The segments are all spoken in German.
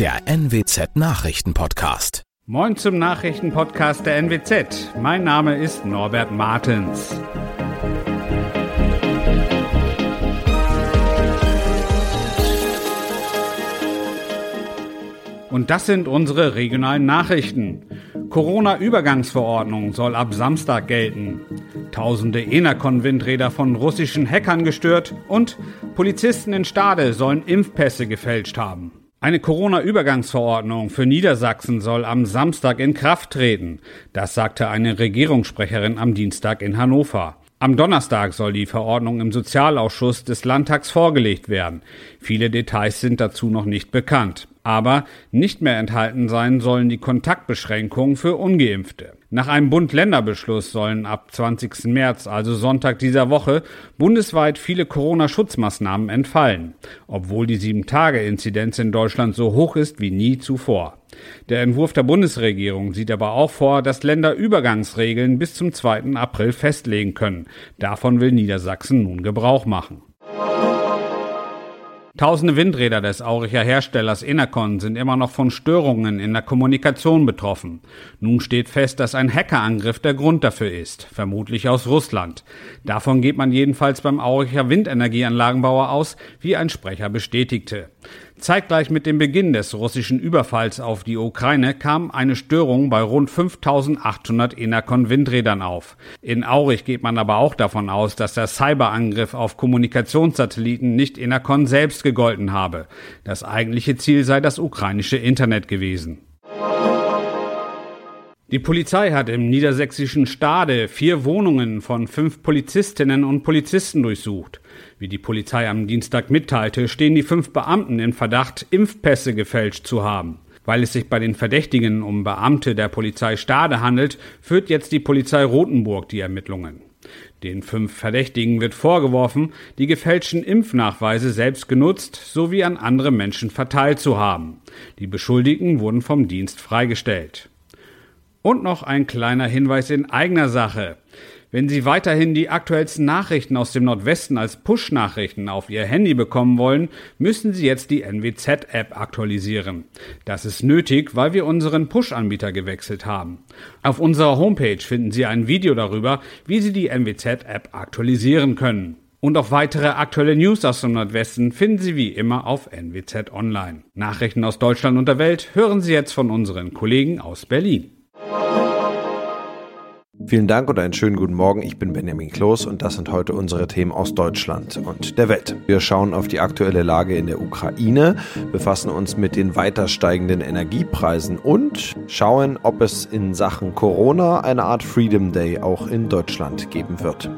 der NWZ Nachrichtenpodcast. Moin zum Nachrichtenpodcast der NWZ. Mein Name ist Norbert Martens. Und das sind unsere regionalen Nachrichten. Corona-Übergangsverordnung soll ab Samstag gelten. Tausende Enercon-Windräder von russischen Hackern gestört und Polizisten in Stade sollen Impfpässe gefälscht haben. Eine Corona-Übergangsverordnung für Niedersachsen soll am Samstag in Kraft treten. Das sagte eine Regierungssprecherin am Dienstag in Hannover. Am Donnerstag soll die Verordnung im Sozialausschuss des Landtags vorgelegt werden. Viele Details sind dazu noch nicht bekannt. Aber nicht mehr enthalten sein sollen die Kontaktbeschränkungen für ungeimpfte. Nach einem Bund-Länder-Beschluss sollen ab 20. März, also Sonntag dieser Woche, bundesweit viele Corona-Schutzmaßnahmen entfallen, obwohl die 7-Tage-Inzidenz in Deutschland so hoch ist wie nie zuvor. Der Entwurf der Bundesregierung sieht aber auch vor, dass Länder Übergangsregeln bis zum 2. April festlegen können. Davon will Niedersachsen nun Gebrauch machen. Tausende Windräder des Auricher Herstellers Enercon sind immer noch von Störungen in der Kommunikation betroffen. Nun steht fest, dass ein Hackerangriff der Grund dafür ist, vermutlich aus Russland. Davon geht man jedenfalls beim Auricher Windenergieanlagenbauer aus, wie ein Sprecher bestätigte. Zeitgleich mit dem Beginn des russischen Überfalls auf die Ukraine kam eine Störung bei rund 5800 Enercon Windrädern auf. In Aurich geht man aber auch davon aus, dass der Cyberangriff auf Kommunikationssatelliten nicht Enercon selbst gegolten habe. Das eigentliche Ziel sei das ukrainische Internet gewesen. Die Polizei hat im niedersächsischen Stade vier Wohnungen von fünf Polizistinnen und Polizisten durchsucht. Wie die Polizei am Dienstag mitteilte, stehen die fünf Beamten in Verdacht, Impfpässe gefälscht zu haben. Weil es sich bei den Verdächtigen um Beamte der Polizei Stade handelt, führt jetzt die Polizei Rothenburg die Ermittlungen. Den fünf Verdächtigen wird vorgeworfen, die gefälschten Impfnachweise selbst genutzt sowie an andere Menschen verteilt zu haben. Die Beschuldigten wurden vom Dienst freigestellt. Und noch ein kleiner Hinweis in eigener Sache. Wenn Sie weiterhin die aktuellsten Nachrichten aus dem Nordwesten als Push-Nachrichten auf Ihr Handy bekommen wollen, müssen Sie jetzt die NWZ-App aktualisieren. Das ist nötig, weil wir unseren Push-Anbieter gewechselt haben. Auf unserer Homepage finden Sie ein Video darüber, wie Sie die NWZ-App aktualisieren können. Und auch weitere aktuelle News aus dem Nordwesten finden Sie wie immer auf NWZ Online. Nachrichten aus Deutschland und der Welt hören Sie jetzt von unseren Kollegen aus Berlin. Vielen Dank und einen schönen guten Morgen. Ich bin Benjamin Kloß und das sind heute unsere Themen aus Deutschland und der Welt. Wir schauen auf die aktuelle Lage in der Ukraine, befassen uns mit den weiter steigenden Energiepreisen und schauen, ob es in Sachen Corona eine Art Freedom Day auch in Deutschland geben wird.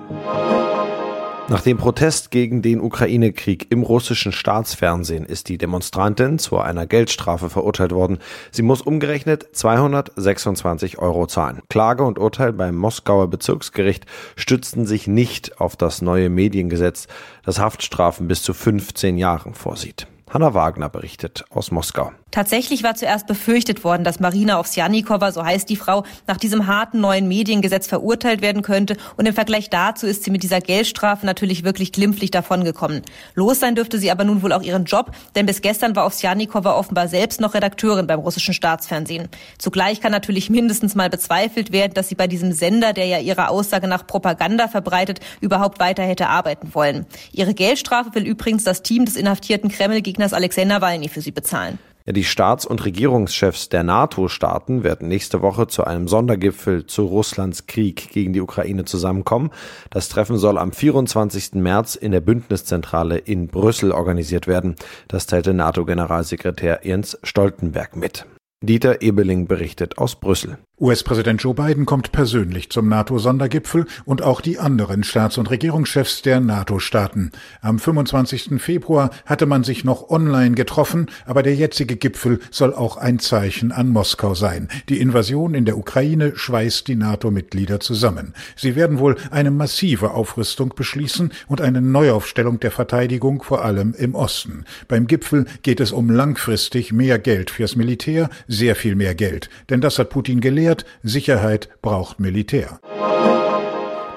Nach dem Protest gegen den Ukraine-Krieg im russischen Staatsfernsehen ist die Demonstrantin zu einer Geldstrafe verurteilt worden. Sie muss umgerechnet 226 Euro zahlen. Klage und Urteil beim Moskauer Bezirksgericht stützten sich nicht auf das neue Mediengesetz, das Haftstrafen bis zu 15 Jahren vorsieht. Hanna Wagner berichtet aus Moskau. Tatsächlich war zuerst befürchtet worden, dass Marina Ovsjanikova, so heißt die Frau, nach diesem harten neuen Mediengesetz verurteilt werden könnte. Und im Vergleich dazu ist sie mit dieser Geldstrafe natürlich wirklich glimpflich davongekommen. Los sein dürfte sie aber nun wohl auch ihren Job, denn bis gestern war Ovsjanikova offenbar selbst noch Redakteurin beim russischen Staatsfernsehen. Zugleich kann natürlich mindestens mal bezweifelt werden, dass sie bei diesem Sender, der ja ihrer Aussage nach Propaganda verbreitet, überhaupt weiter hätte arbeiten wollen. Ihre Geldstrafe will übrigens das Team des inhaftierten Kreml-Gegners Alexei Nawalny für sie bezahlen. Die Staats- und Regierungschefs der NATO-Staaten werden nächste Woche zu einem Sondergipfel zu Russlands Krieg gegen die Ukraine zusammenkommen. Das Treffen soll am 24. März in der Bündniszentrale in Brüssel organisiert werden. Das teilte NATO-Generalsekretär Jens Stoltenberg mit. Dieter Ebeling berichtet aus Brüssel. US-Präsident Joe Biden kommt persönlich zum NATO-Sondergipfel und auch die anderen Staats- und Regierungschefs der NATO-Staaten. Am 25. Februar hatte man sich noch online getroffen, aber der jetzige Gipfel soll auch ein Zeichen an Moskau sein. Die Invasion in der Ukraine schweißt die NATO-Mitglieder zusammen. Sie werden wohl eine massive Aufrüstung beschließen und eine Neuaufstellung der Verteidigung, vor allem im Osten. Beim Gipfel geht es um langfristig mehr Geld fürs Militär, sehr viel mehr Geld. Denn das hat Putin gelehrt, Sicherheit braucht Militär.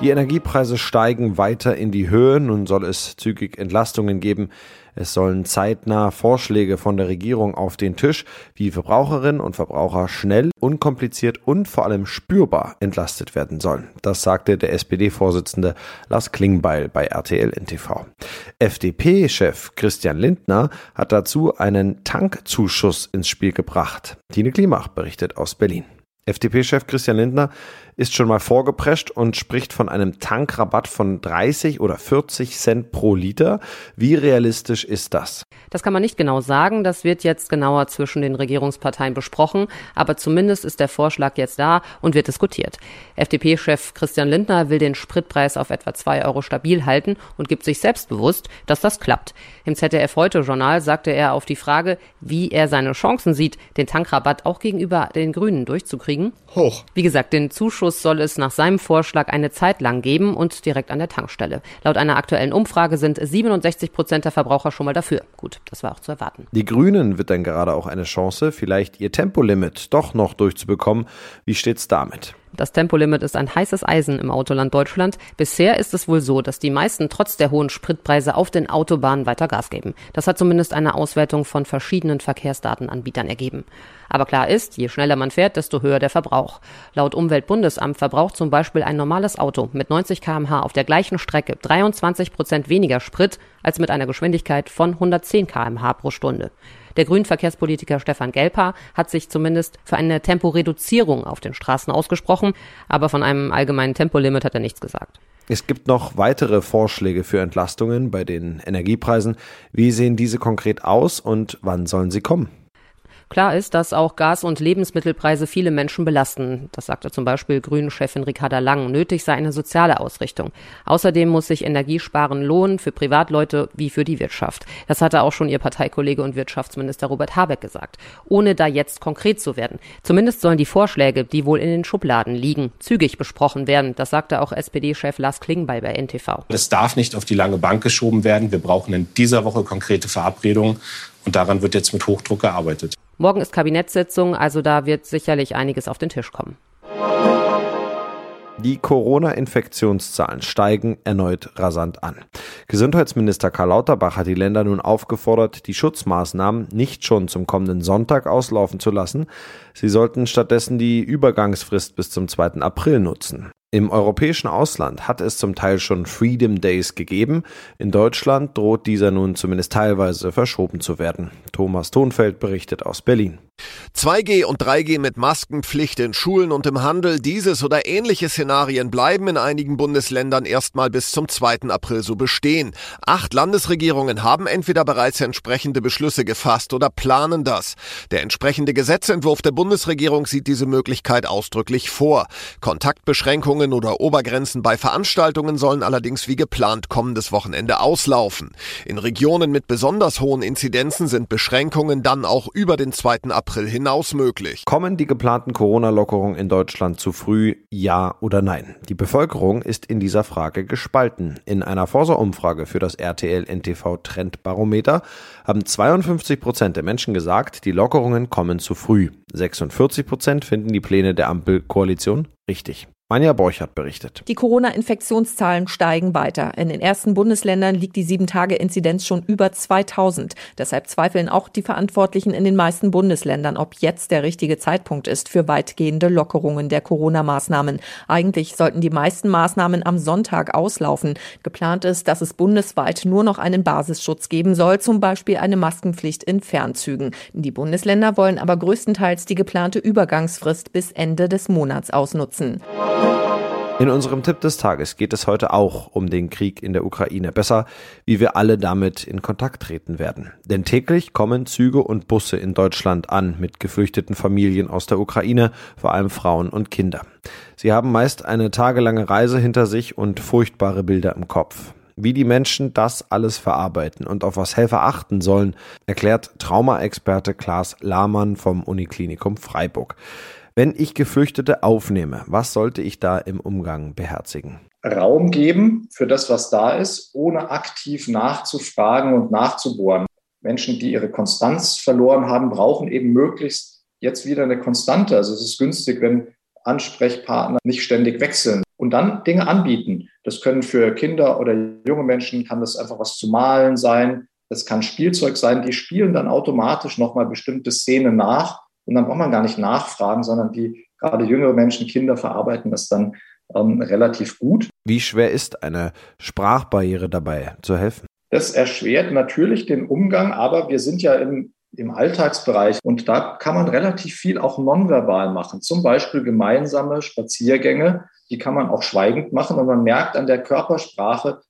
Die Energiepreise steigen weiter in die Höhe. Nun soll es zügig Entlastungen geben. Es sollen zeitnah Vorschläge von der Regierung auf den Tisch, wie Verbraucherinnen und Verbraucher schnell, unkompliziert und vor allem spürbar entlastet werden sollen. Das sagte der SPD-Vorsitzende Lars Klingbeil bei RTL NTV. FDP-Chef Christian Lindner hat dazu einen Tankzuschuss ins Spiel gebracht. Tine Klimach berichtet aus Berlin. FDP-Chef Christian Lindner ist schon mal vorgeprescht und spricht von einem Tankrabatt von 30 oder 40 Cent pro Liter. Wie realistisch ist das? Das kann man nicht genau sagen. Das wird jetzt genauer zwischen den Regierungsparteien besprochen. Aber zumindest ist der Vorschlag jetzt da und wird diskutiert. FDP-Chef Christian Lindner will den Spritpreis auf etwa 2 Euro stabil halten und gibt sich selbstbewusst, dass das klappt. Im ZDF Heute Journal sagte er auf die Frage, wie er seine Chancen sieht, den Tankrabatt auch gegenüber den Grünen durchzukriegen. Hoch. Wie gesagt, den Zuschuss Zuschuss soll es nach seinem Vorschlag eine Zeit lang geben und direkt an der Tankstelle. Laut einer aktuellen Umfrage sind 67 Prozent der Verbraucher schon mal dafür. Gut, das war auch zu erwarten. Die Grünen wird dann gerade auch eine Chance, vielleicht ihr Tempolimit doch noch durchzubekommen. Wie steht's damit? Das Tempolimit ist ein heißes Eisen im Autoland Deutschland. Bisher ist es wohl so, dass die meisten trotz der hohen Spritpreise auf den Autobahnen weiter Gas geben. Das hat zumindest eine Auswertung von verschiedenen Verkehrsdatenanbietern ergeben. Aber klar ist, je schneller man fährt, desto höher der Verbrauch. Laut Umweltbundesamt verbraucht zum Beispiel ein normales Auto mit 90 kmh auf der gleichen Strecke 23 Prozent weniger Sprit als mit einer Geschwindigkeit von 110 kmh pro Stunde. Der Grünverkehrspolitiker Stefan Gelper hat sich zumindest für eine Temporeduzierung auf den Straßen ausgesprochen, aber von einem allgemeinen Tempolimit hat er nichts gesagt. Es gibt noch weitere Vorschläge für Entlastungen bei den Energiepreisen. Wie sehen diese konkret aus und wann sollen sie kommen? Klar ist, dass auch Gas- und Lebensmittelpreise viele Menschen belasten. Das sagte zum Beispiel Grünen-Chefin Ricarda Lang. Nötig sei eine soziale Ausrichtung. Außerdem muss sich Energiesparen lohnen für Privatleute wie für die Wirtschaft. Das hatte auch schon ihr Parteikollege und Wirtschaftsminister Robert Habeck gesagt. Ohne da jetzt konkret zu werden. Zumindest sollen die Vorschläge, die wohl in den Schubladen liegen, zügig besprochen werden. Das sagte auch SPD-Chef Lars Klingbeil bei NTV. Das darf nicht auf die lange Bank geschoben werden. Wir brauchen in dieser Woche konkrete Verabredungen. Und daran wird jetzt mit Hochdruck gearbeitet. Morgen ist Kabinettssitzung, also da wird sicherlich einiges auf den Tisch kommen. Die Corona-Infektionszahlen steigen erneut rasant an. Gesundheitsminister Karl Lauterbach hat die Länder nun aufgefordert, die Schutzmaßnahmen nicht schon zum kommenden Sonntag auslaufen zu lassen. Sie sollten stattdessen die Übergangsfrist bis zum 2. April nutzen. Im europäischen Ausland hat es zum Teil schon Freedom Days gegeben. In Deutschland droht dieser nun zumindest teilweise verschoben zu werden. Thomas Thonfeld berichtet aus Berlin. 2G und 3G mit Maskenpflicht in Schulen und im Handel, dieses oder ähnliche Szenarien bleiben in einigen Bundesländern erstmal bis zum 2. April so bestehen. Acht Landesregierungen haben entweder bereits entsprechende Beschlüsse gefasst oder planen das. Der entsprechende Gesetzentwurf der Bundesregierung sieht diese Möglichkeit ausdrücklich vor. Kontaktbeschränkungen oder Obergrenzen bei Veranstaltungen sollen allerdings wie geplant kommendes Wochenende auslaufen. In Regionen mit besonders hohen Inzidenzen sind Beschränkungen dann auch über den 2. April April hinaus möglich. Kommen die geplanten Corona-Lockerungen in Deutschland zu früh, ja oder nein? Die Bevölkerung ist in dieser Frage gespalten. In einer Forsa-Umfrage für das RTL-NTV Trendbarometer haben 52 Prozent der Menschen gesagt, die Lockerungen kommen zu früh. 46 Prozent finden die Pläne der Ampelkoalition richtig. Anja Borchert berichtet. Die Corona-Infektionszahlen steigen weiter. In den ersten Bundesländern liegt die 7-Tage-Inzidenz schon über 2000. Deshalb zweifeln auch die Verantwortlichen in den meisten Bundesländern, ob jetzt der richtige Zeitpunkt ist für weitgehende Lockerungen der Corona-Maßnahmen. Eigentlich sollten die meisten Maßnahmen am Sonntag auslaufen. Geplant ist, dass es bundesweit nur noch einen Basisschutz geben soll, zum Beispiel eine Maskenpflicht in Fernzügen. Die Bundesländer wollen aber größtenteils die geplante Übergangsfrist bis Ende des Monats ausnutzen. In unserem Tipp des Tages geht es heute auch um den Krieg in der Ukraine. Besser, wie wir alle damit in Kontakt treten werden. Denn täglich kommen Züge und Busse in Deutschland an mit geflüchteten Familien aus der Ukraine, vor allem Frauen und Kinder. Sie haben meist eine tagelange Reise hinter sich und furchtbare Bilder im Kopf. Wie die Menschen das alles verarbeiten und auf was Helfer achten sollen, erklärt Traumaexperte Klaas Lahmann vom Uniklinikum Freiburg. Wenn ich Geflüchtete aufnehme, was sollte ich da im Umgang beherzigen? Raum geben für das, was da ist, ohne aktiv nachzufragen und nachzubohren. Menschen, die ihre Konstanz verloren haben, brauchen eben möglichst jetzt wieder eine Konstante. Also es ist günstig, wenn Ansprechpartner nicht ständig wechseln. und dann Dinge anbieten. Das können für Kinder oder junge Menschen, kann das einfach was zu malen sein. Das kann Spielzeug sein. Die spielen dann automatisch nochmal bestimmte Szenen nach. Und dann braucht man gar nicht nachfragen, sondern die gerade jüngere Menschen, Kinder verarbeiten das dann ähm, relativ gut. Wie schwer ist eine Sprachbarriere dabei zu helfen? Das erschwert natürlich den Umgang, aber wir sind ja im, im Alltagsbereich und da kann man relativ viel auch nonverbal machen. Zum Beispiel gemeinsame Spaziergänge, die kann man auch schweigend machen und man merkt an der Körpersprache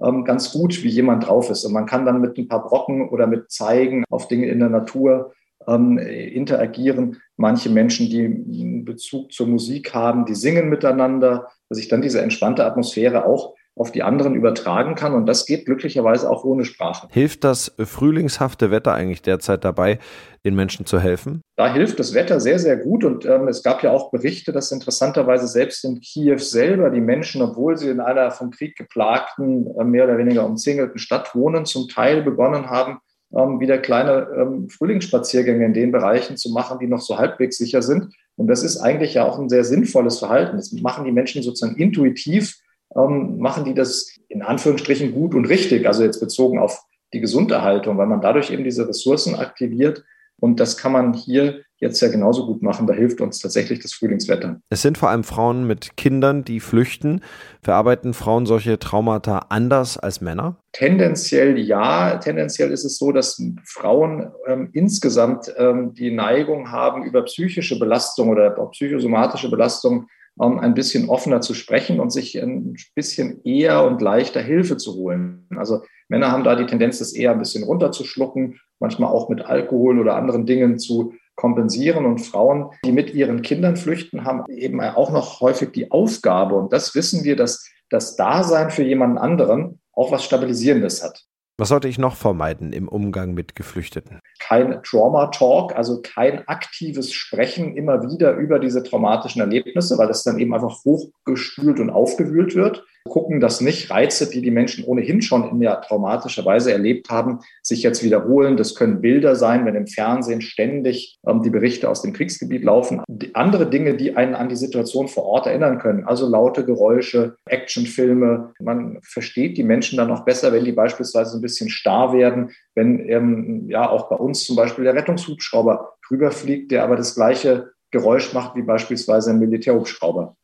ähm, ganz gut, wie jemand drauf ist. Und man kann dann mit ein paar Brocken oder mit Zeigen auf Dinge in der Natur ähm, interagieren. Manche Menschen, die einen Bezug zur Musik haben, die singen miteinander, dass ich dann diese entspannte Atmosphäre auch auf die anderen übertragen kann. Und das geht glücklicherweise auch ohne Sprache. Hilft das frühlingshafte Wetter eigentlich derzeit dabei, den Menschen zu helfen? Da hilft das Wetter sehr, sehr gut. Und ähm, es gab ja auch Berichte, dass interessanterweise selbst in Kiew selber die Menschen, obwohl sie in einer vom Krieg geplagten, äh, mehr oder weniger umzingelten Stadt wohnen, zum Teil begonnen haben, ähm, wieder kleine ähm, Frühlingsspaziergänge in den Bereichen zu machen, die noch so halbwegs sicher sind. Und das ist eigentlich ja auch ein sehr sinnvolles Verhalten. Das machen die Menschen sozusagen intuitiv ähm, machen die das in Anführungsstrichen gut und richtig, also jetzt bezogen auf die Gesunderhaltung, weil man dadurch eben diese Ressourcen aktiviert. Und das kann man hier jetzt ja genauso gut machen. Da hilft uns tatsächlich das Frühlingswetter. Es sind vor allem Frauen mit Kindern, die flüchten. Verarbeiten Frauen solche Traumata anders als Männer? Tendenziell ja. Tendenziell ist es so, dass Frauen ähm, insgesamt ähm, die Neigung haben, über psychische Belastung oder auch psychosomatische Belastung ähm, ein bisschen offener zu sprechen und sich ein bisschen eher und leichter Hilfe zu holen. Also Männer haben da die Tendenz, das eher ein bisschen runterzuschlucken, manchmal auch mit Alkohol oder anderen Dingen zu kompensieren. Und Frauen, die mit ihren Kindern flüchten, haben eben auch noch häufig die Aufgabe, und das wissen wir, dass das Dasein für jemanden anderen auch was Stabilisierendes hat. Was sollte ich noch vermeiden im Umgang mit Geflüchteten? Kein Trauma-Talk, also kein aktives Sprechen immer wieder über diese traumatischen Erlebnisse, weil das dann eben einfach hochgespült und aufgewühlt wird gucken, dass nicht Reize, die die Menschen ohnehin schon in der traumatischer Weise erlebt haben, sich jetzt wiederholen. Das können Bilder sein, wenn im Fernsehen ständig ähm, die Berichte aus dem Kriegsgebiet laufen. Die andere Dinge, die einen an die Situation vor Ort erinnern können, also laute Geräusche, Actionfilme. Man versteht die Menschen dann auch besser, wenn die beispielsweise ein bisschen starr werden, wenn ähm, ja auch bei uns zum Beispiel der Rettungshubschrauber drüber fliegt, der aber das gleiche Geräusch macht wie beispielsweise ein Militärhubschrauber.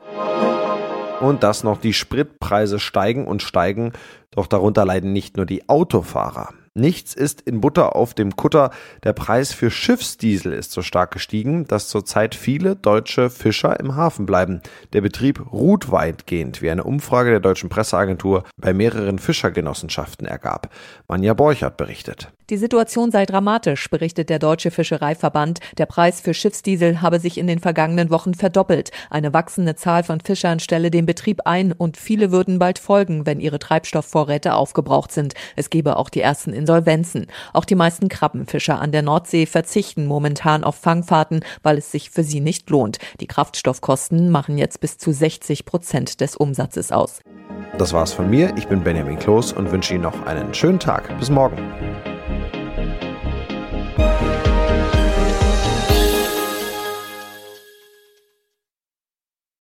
Und dass noch die Spritpreise steigen und steigen, doch darunter leiden nicht nur die Autofahrer. Nichts ist in Butter auf dem Kutter. Der Preis für Schiffsdiesel ist so stark gestiegen, dass zurzeit viele deutsche Fischer im Hafen bleiben. Der Betrieb ruht weitgehend, wie eine Umfrage der deutschen Presseagentur bei mehreren Fischergenossenschaften ergab. Manja Borchert berichtet. Die Situation sei dramatisch, berichtet der Deutsche Fischereiverband. Der Preis für Schiffsdiesel habe sich in den vergangenen Wochen verdoppelt. Eine wachsende Zahl von Fischern stelle den Betrieb ein und viele würden bald folgen, wenn ihre Treibstoffvorräte aufgebraucht sind. Es gebe auch die ersten Insolvenzen. Auch die meisten Krabbenfischer an der Nordsee verzichten momentan auf Fangfahrten, weil es sich für sie nicht lohnt. Die Kraftstoffkosten machen jetzt bis zu 60 Prozent des Umsatzes aus. Das war's von mir. Ich bin Benjamin Kloß und wünsche Ihnen noch einen schönen Tag. Bis morgen.